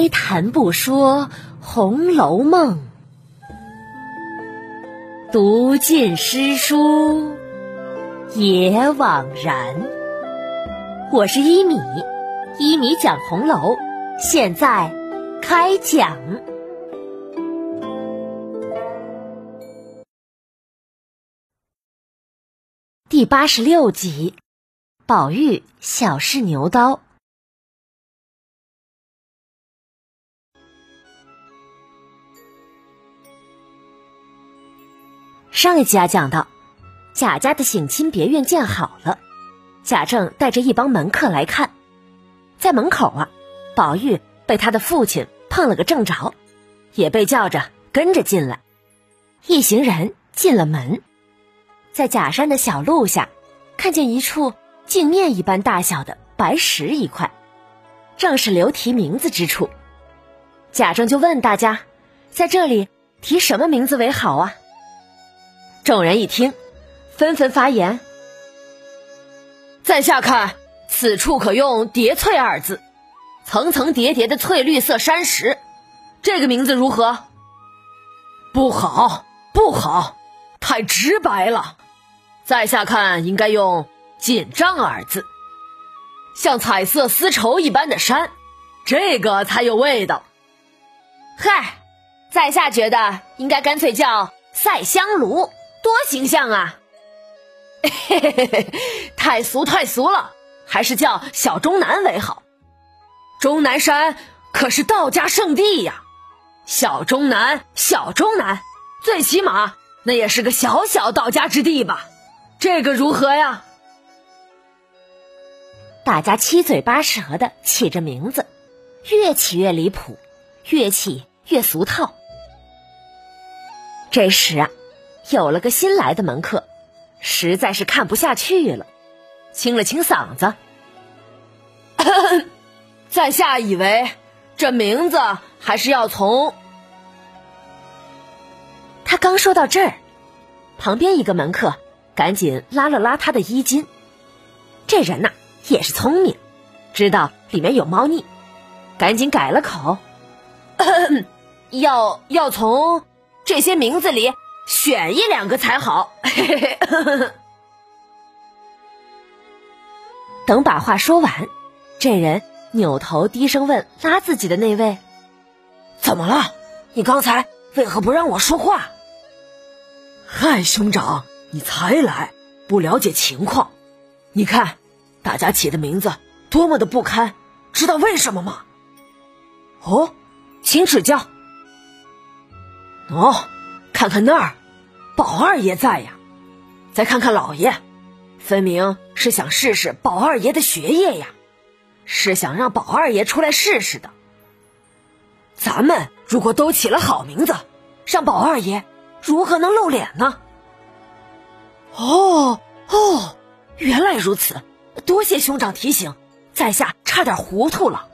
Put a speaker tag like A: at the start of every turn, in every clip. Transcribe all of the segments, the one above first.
A: 开谈不说《红楼梦》，读尽诗书也枉然。我是一米，一米讲红楼，现在开讲第八十六集：宝玉小试牛刀。上一集啊，讲到贾家的省亲别院建好了，贾政带着一帮门客来看，在门口啊，宝玉被他的父亲碰了个正着，也被叫着跟着进来。一行人进了门，在假山的小路下，看见一处镜面一般大小的白石一块，正是留提名字之处。贾政就问大家，在这里提什么名字为好啊？众人一听，纷纷发言。
B: 在下看，此处可用“叠翠”二字，层层叠叠的翠绿色山石，这个名字如何？不好，不好，太直白了。在下看，应该用“紧张”二字，像彩色丝绸一般的山，这个才有味道。
C: 嗨，在下觉得应该干脆叫“赛香炉”。多形象啊！
B: 嘿嘿嘿嘿，太俗太俗了，还是叫小钟南为好。钟南山可是道家圣地呀，小钟南，小钟南，最起码那也是个小小道家之地吧？这个如何呀？
A: 大家七嘴八舌的起着名字，越起越离谱，越起越俗套。这时啊。有了个新来的门客，实在是看不下去了，清了清嗓子：“
B: 在下以为这名字还是要从……”
A: 他刚说到这儿，旁边一个门客赶紧拉了拉他的衣襟。这人呐也是聪明，知道里面有猫腻，赶紧改了口：“
B: 要要从这些名字里。”选一两个才好。
A: 等把话说完，这人扭头低声问拉自己的那位：“
D: 怎么了？你刚才为何不让我说话？”“
E: 嗨，兄长，你才来，不了解情况。你看，大家起的名字多么的不堪，知道为什么吗？”“
D: 哦，请指教。”“
E: 哦，看看那儿。”宝二爷在呀，再看看老爷，分明是想试试宝二爷的学业呀，是想让宝二爷出来试试的。咱们如果都起了好名字，让宝二爷如何能露脸呢？哦哦，原来如此，多谢兄长提醒，在下差点糊涂了。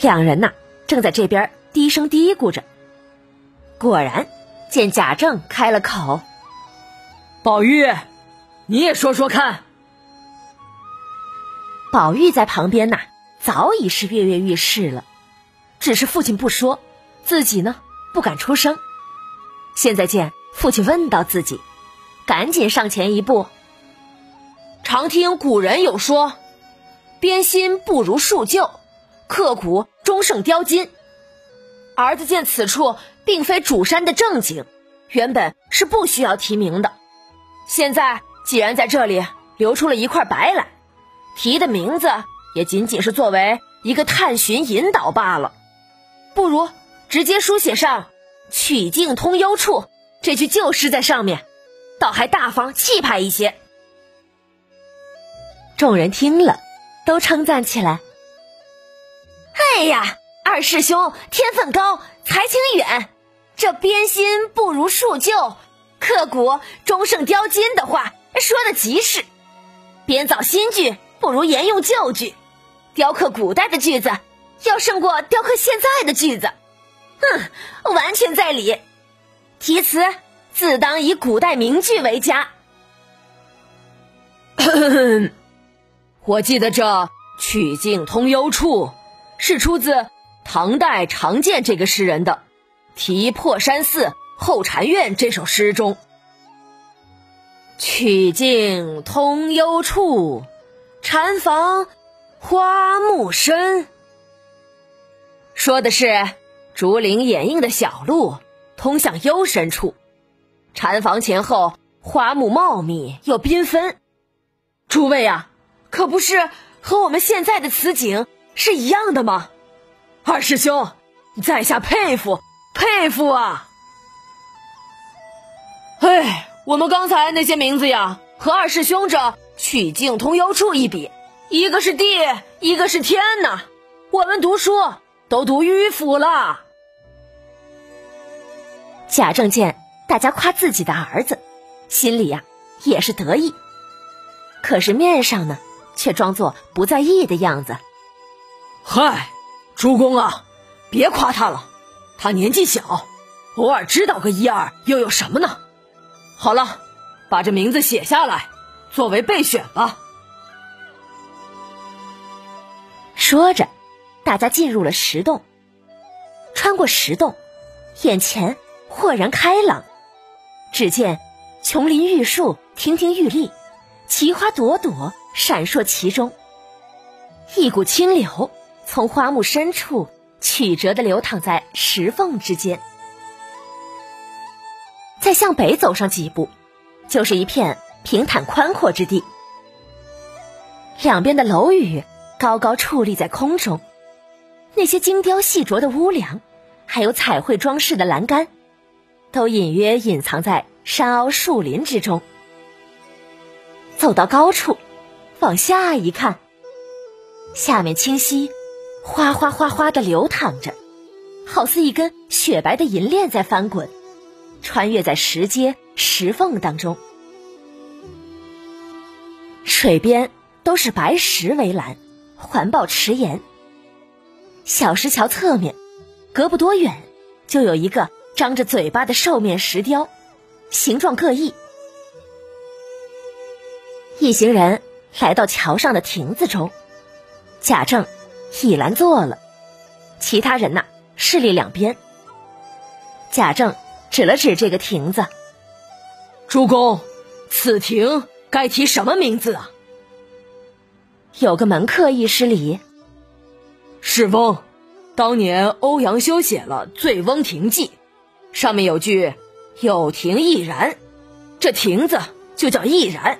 A: 两人呐，正在这边低声嘀咕着，果然。见贾政开了口，
B: 宝玉，你也说说看。
A: 宝玉在旁边呐，早已是跃跃欲试了，只是父亲不说，自己呢不敢出声。现在见父亲问到自己，赶紧上前一步。
B: 常听古人有说，编心不如树旧，刻苦终胜雕金。儿子见此处并非主山的正景，原本是不需要提名的。现在既然在这里留出了一块白来，提的名字也仅仅是作为一个探寻引导罢了。不如直接书写上“曲径通幽处”这句旧诗在上面，倒还大方气派一些。
A: 众人听了，都称赞起来：“
C: 哎呀！”二师兄天分高，才情远。这编新不如树旧，刻骨终胜雕金的话说的极是。编造新句不如沿用旧句，雕刻古代的句子要胜过雕刻现在的句子。哼，完全在理。题词自当以古代名句为佳。
B: 我记得这曲径通幽处。
F: 是出自唐代常见这个诗人的《题破山寺后禅院》这首诗中。曲径通幽处，禅房花木深。说的是竹林掩映的小路通向幽深处，禅房前后花木茂密又缤纷。诸位啊，可不是和我们现在的此景是一样的吗？二师兄，在下佩服佩服啊！哎。我们刚才那些名字呀，和二师兄这曲径通幽处一比，一个是地，一个是天呐！我们读书都读迂腐了。
A: 贾政见大家夸自己的儿子，心里呀也是得意，可是面上呢却装作不在意的样子。
B: 嗨，主公啊，别夸他了，他年纪小，偶尔知道个一二又有什么呢？好了，把这名字写下来，作为备选吧。
A: 说着，大家进入了石洞。穿过石洞，眼前豁然开朗。只见琼林玉树亭亭玉立，奇花朵朵闪烁其中。一股清流从花木深处曲折的流淌在石缝之间。再向北走上几步，就是一片平坦宽阔之地。两边的楼宇高高矗立在空中，那些精雕细琢的屋梁，还有彩绘装饰的栏杆，都隐约隐藏在山凹树林之中。走到高处，往下一看，下面清晰哗哗哗哗的流淌着，好似一根雪白的银链在翻滚。穿越在石阶石缝当中，水边都是白石围栏，环抱池沿。小石桥侧面，隔不多远就有一个张着嘴巴的兽面石雕，形状各异。一行人来到桥上的亭子中，贾政倚栏坐了，其他人呐势力两边。贾政。指了指这个亭子，
B: 主公，此亭该提什么名字啊？
A: 有个门客一失礼。
B: 是翁，当年欧阳修写了《醉翁亭记》，上面有句“有亭亦然”，这亭子就叫亦然，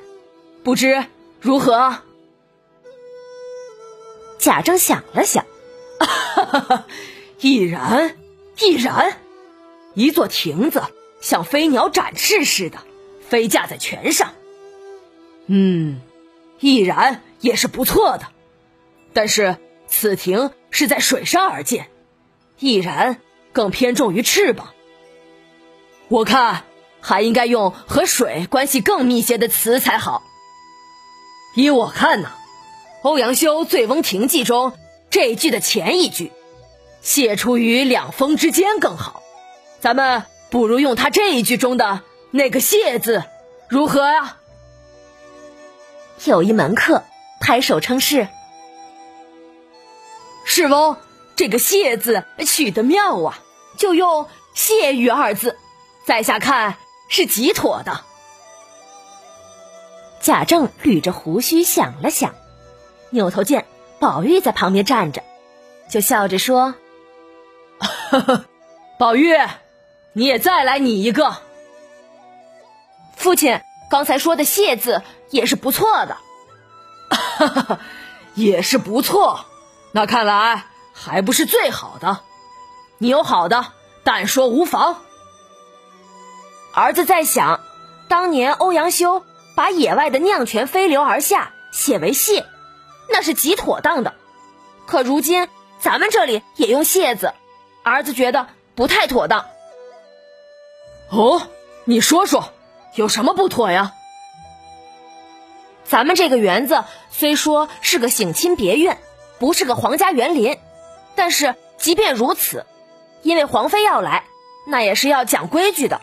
B: 不知如何？
A: 贾政想了想，
B: 哈哈哈，亦然，亦然。一座亭子像飞鸟展翅似的飞架在泉上，嗯，亦然也是不错的。但是此亭是在水上而建，亦然更偏重于翅膀。我看还应该用和水关系更密切的词才好。依我看呢，欧阳修《醉翁亭记》中这一句的前一句“写出于两峰之间”更好。咱们不如用他这一句中的那个“谢”字，如何啊？
A: 有一门客拍手称是。
B: 世翁，这个“谢”字取得妙啊，就用“谢玉”二字，在下看是极妥的。
A: 贾政捋着胡须想了想，扭头见宝玉在旁边站着，就笑着说：“
B: 宝玉。”你也再来拟一个。
F: 父亲刚才说的“谢”字也是不错的，
B: 也是不错。那看来还不是最好的。你有好的，但说无妨。
F: 儿子在想，当年欧阳修把野外的酿泉飞流而下写为“谢”，那是极妥当的。可如今咱们这里也用“谢”字，儿子觉得不太妥当。
B: 哦，你说说，有什么不妥呀？
F: 咱们这个园子虽说是个省亲别院，不是个皇家园林，但是即便如此，因为皇妃要来，那也是要讲规矩的。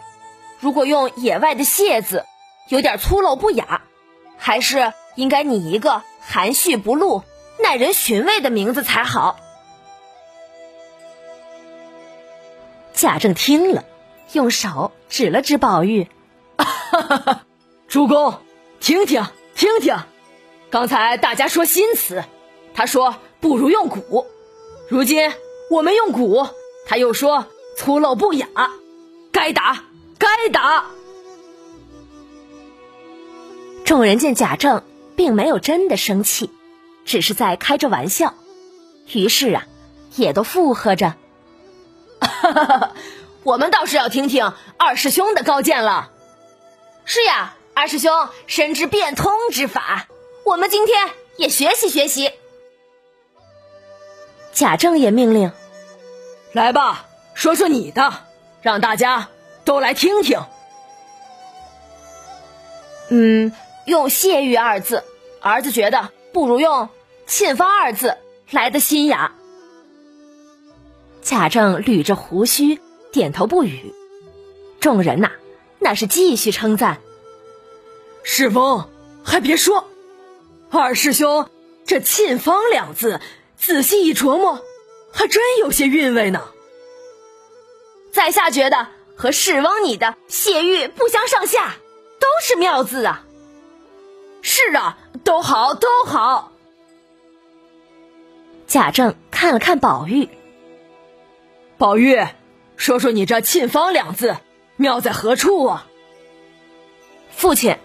F: 如果用野外的“谢”字，有点粗陋不雅，还是应该拟一个含蓄不露、耐人寻味的名字才好。
A: 贾政听了，用手指了指宝玉：“
B: 主公，听听听听，刚才大家说新词，他说不如用古；如今我们用古，他又说粗陋不雅，该打该打。”
A: 众人见贾政并没有真的生气，只是在开着玩笑，于是啊，也都附和着。
F: 我们倒是要听听二师兄的高见了。
C: 是呀，二师兄深知变通之法，我们今天也学习学习。
A: 贾政也命令：“
B: 来吧，说说你的，让大家都来听听。”
F: 嗯。用“谢玉”二字，儿子觉得不如用“沁芳”二字来的新雅。
A: 贾政捋着胡须，点头不语。众人呐，那是继续称赞。
B: 世翁，还别说，二师兄这“沁芳”两字，仔细一琢磨，还真有些韵味呢。
F: 在下觉得和世翁你的“谢玉”不相上下，都是妙字啊。是啊，都好，都好。
A: 贾政看了看宝玉，
B: 宝玉，说说你这“沁芳”两字妙在何处啊？
F: 父亲，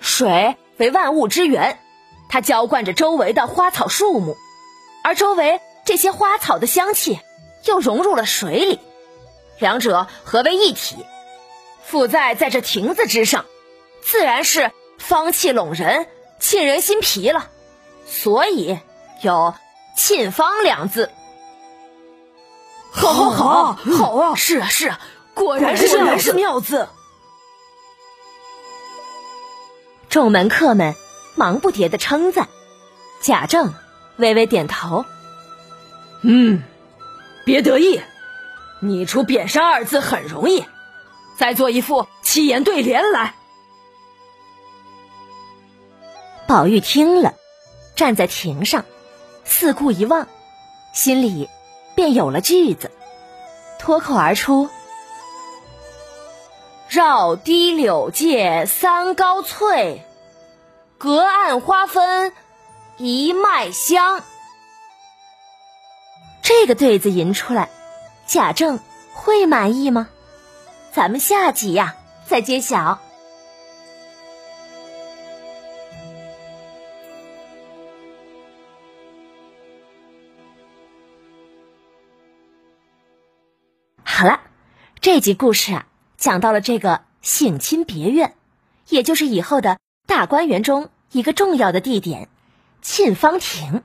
F: 水为万物之源，它浇灌着周围的花草树木，而周围这些花草的香气又融入了水里，两者合为一体，附在在这亭子之上，自然是。芳气拢人，沁人心脾了，所以有“沁芳”两字。
B: 好，好，好，好啊！
F: 是啊，是啊，果然是是妙字。
A: 众门客们忙不迭的称赞，贾政微微点头：“
B: 嗯，别得意，你出‘扁山’二字很容易，再做一副七言对联来。”
A: 宝玉听了，站在亭上，四顾一望，心里便有了句子，脱口而出：“
F: 绕堤柳借三高翠，隔岸花分一脉香。”
A: 这个对子吟出来，贾政会满意吗？咱们下集呀再揭晓。这集故事啊，讲到了这个省亲别院，也就是以后的大观园中一个重要的地点——沁芳亭。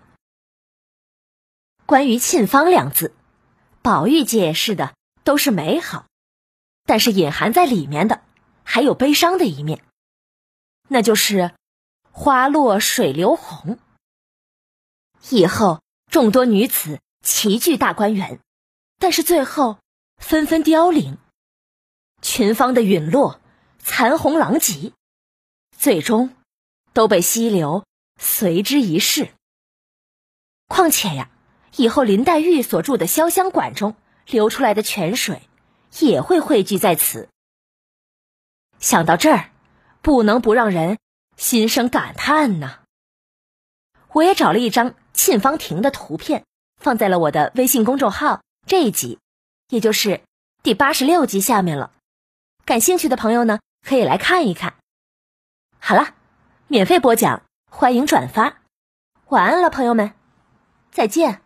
A: 关于“沁芳”两字，宝玉解释的都是美好，但是隐含在里面的还有悲伤的一面，那就是花落水流红。以后众多女子齐聚大观园，但是最后。纷纷凋零，群芳的陨落，残红狼藉，最终都被溪流随之一逝。况且呀，以后林黛玉所住的潇湘馆中流出来的泉水，也会汇聚在此。想到这儿，不能不让人心生感叹呐。我也找了一张沁芳亭的图片，放在了我的微信公众号这一集。也就是第八十六集下面了，感兴趣的朋友呢，可以来看一看。好了，免费播讲，欢迎转发。晚安了，朋友们，再见。